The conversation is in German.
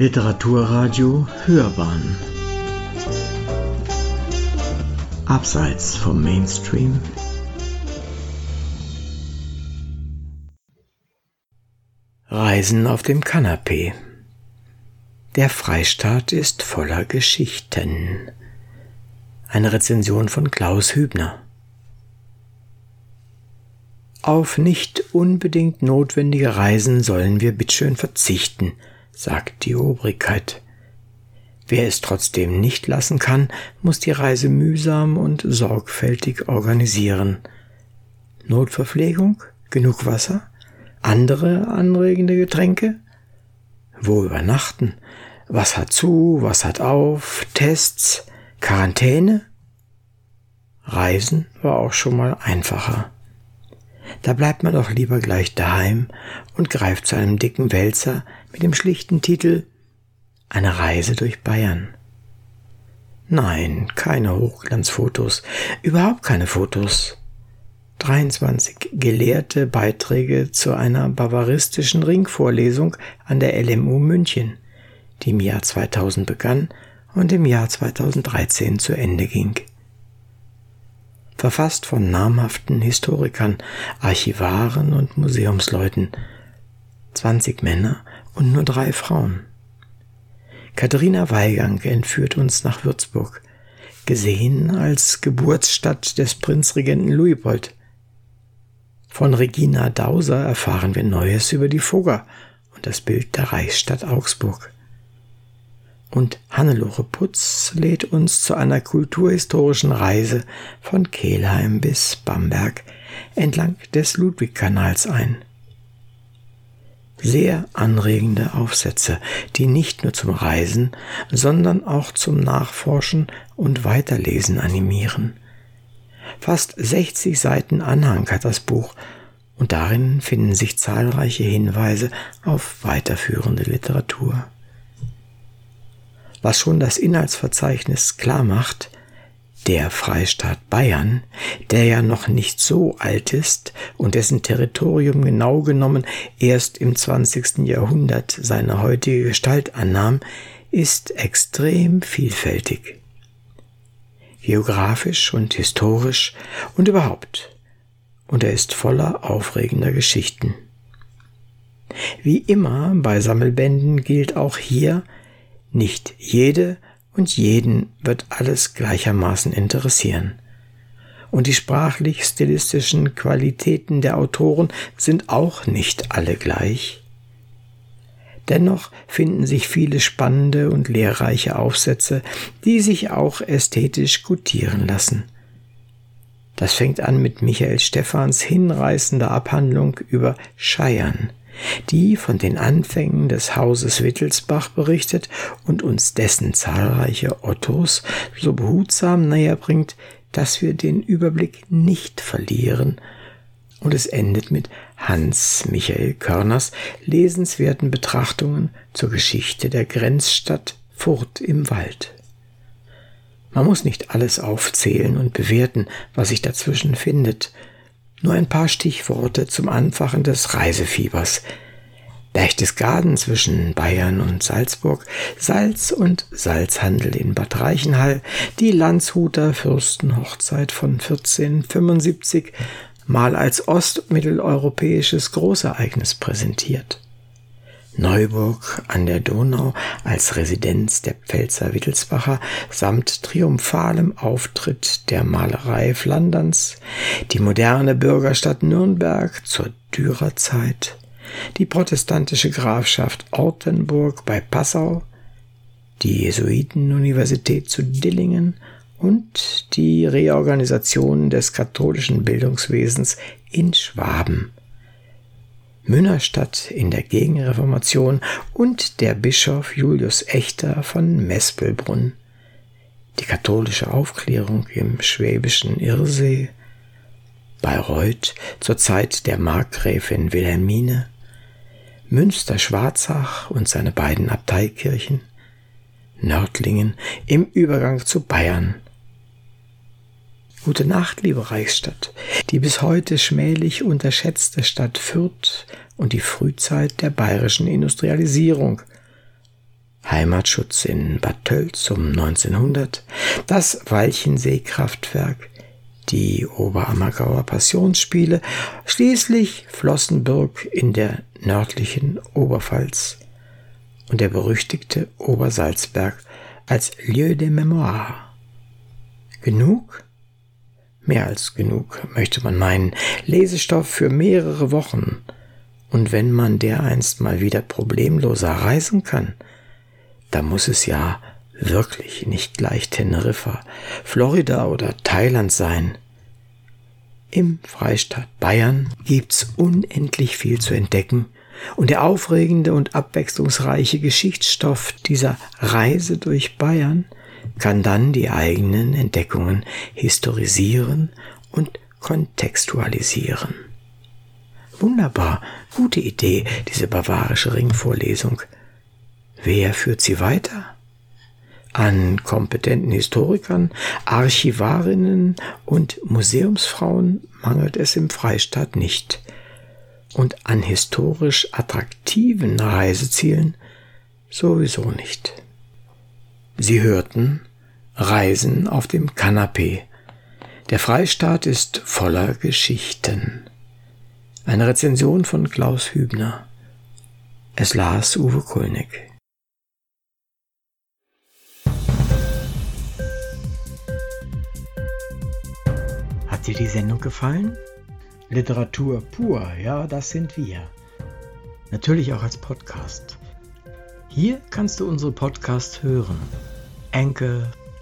Literaturradio Hörbahn. Abseits vom Mainstream. Reisen auf dem Kanapee. Der Freistaat ist voller Geschichten. Eine Rezension von Klaus Hübner. Auf nicht unbedingt notwendige Reisen sollen wir bitteschön verzichten, sagt die Obrigkeit. Wer es trotzdem nicht lassen kann, muss die Reise mühsam und sorgfältig organisieren. Notverpflegung, genug Wasser, andere anregende Getränke? Wo übernachten? Was hat zu, was hat auf, Tests, Quarantäne? Reisen war auch schon mal einfacher. Da bleibt man doch lieber gleich daheim und greift zu einem dicken Wälzer mit dem schlichten Titel Eine Reise durch Bayern. Nein, keine Hochglanzfotos, überhaupt keine Fotos. 23 gelehrte Beiträge zu einer bavaristischen Ringvorlesung an der LMU München, die im Jahr 2000 begann und im Jahr 2013 zu Ende ging verfasst von namhaften Historikern, Archivaren und Museumsleuten, 20 Männer und nur drei Frauen. Katharina Weigang entführt uns nach Würzburg, gesehen als Geburtsstadt des Prinzregenten Luipold. Von Regina Dauser erfahren wir Neues über die Fugger und das Bild der Reichsstadt Augsburg und Hannelore Putz lädt uns zu einer kulturhistorischen Reise von Kelheim bis Bamberg entlang des Ludwigkanals ein. Sehr anregende Aufsätze, die nicht nur zum Reisen, sondern auch zum Nachforschen und Weiterlesen animieren. Fast 60 Seiten Anhang hat das Buch und darin finden sich zahlreiche Hinweise auf weiterführende Literatur was schon das Inhaltsverzeichnis klar macht, der Freistaat Bayern, der ja noch nicht so alt ist und dessen Territorium genau genommen erst im 20. Jahrhundert seine heutige Gestalt annahm, ist extrem vielfältig. Geografisch und historisch und überhaupt. Und er ist voller aufregender Geschichten. Wie immer bei Sammelbänden gilt auch hier, nicht jede und jeden wird alles gleichermaßen interessieren. Und die sprachlich-stilistischen Qualitäten der Autoren sind auch nicht alle gleich. Dennoch finden sich viele spannende und lehrreiche Aufsätze, die sich auch ästhetisch gutieren lassen. Das fängt an mit Michael Stephans hinreißender Abhandlung über Scheiern, die von den Anfängen des Hauses Wittelsbach berichtet und uns dessen zahlreiche Ottos so behutsam näher bringt, dass wir den Überblick nicht verlieren. Und es endet mit Hans Michael Körners lesenswerten Betrachtungen zur Geschichte der Grenzstadt Furt im Wald. Man muss nicht alles aufzählen und bewerten, was sich dazwischen findet, nur ein paar Stichworte zum Anfachen des Reisefiebers. Berchtesgaden zwischen Bayern und Salzburg, Salz- und Salzhandel in Bad Reichenhall, die Landshuter Fürstenhochzeit von 1475 mal als ostmitteleuropäisches Großereignis präsentiert. Neuburg an der Donau als Residenz der Pfälzer Wittelsbacher samt triumphalem Auftritt der Malerei Flanderns, die moderne Bürgerstadt Nürnberg zur Dürerzeit, die protestantische Grafschaft Ortenburg bei Passau, die Jesuitenuniversität zu Dillingen und die Reorganisation des katholischen Bildungswesens in Schwaben Münnerstadt in der Gegenreformation und der Bischof Julius Echter von Mespelbrunn, die katholische Aufklärung im schwäbischen Irrsee, Bayreuth zur Zeit der Markgräfin Wilhelmine, Münster-Schwarzach und seine beiden Abteikirchen, Nördlingen im Übergang zu Bayern Gute Nacht, liebe Reichsstadt, die bis heute schmählich unterschätzte Stadt Fürth und die Frühzeit der bayerischen Industrialisierung. Heimatschutz in Bad Tölz um 1900, das Walchensee-Kraftwerk, die Oberammergauer Passionsspiele, schließlich Flossenbürg in der nördlichen Oberpfalz und der berüchtigte Obersalzberg als Lieu de Mémoire. Genug? Mehr als genug, möchte man meinen. Lesestoff für mehrere Wochen. Und wenn man dereinst mal wieder problemloser reisen kann, da muss es ja wirklich nicht gleich Teneriffa, Florida oder Thailand sein. Im Freistaat Bayern gibt's unendlich viel zu entdecken und der aufregende und abwechslungsreiche Geschichtsstoff dieser Reise durch Bayern kann dann die eigenen Entdeckungen historisieren und kontextualisieren. Wunderbar, gute Idee, diese bavarische Ringvorlesung. Wer führt sie weiter? An kompetenten Historikern, Archivarinnen und Museumsfrauen mangelt es im Freistaat nicht. Und an historisch attraktiven Reisezielen sowieso nicht. Sie hörten Reisen auf dem Kanapee. Der Freistaat ist voller Geschichten. Eine Rezension von Klaus Hübner. Es las Uwe Kulnig. Hat dir die Sendung gefallen? Literatur pur, ja, das sind wir. Natürlich auch als Podcast. Hier kannst du unsere Podcasts hören. Anchor,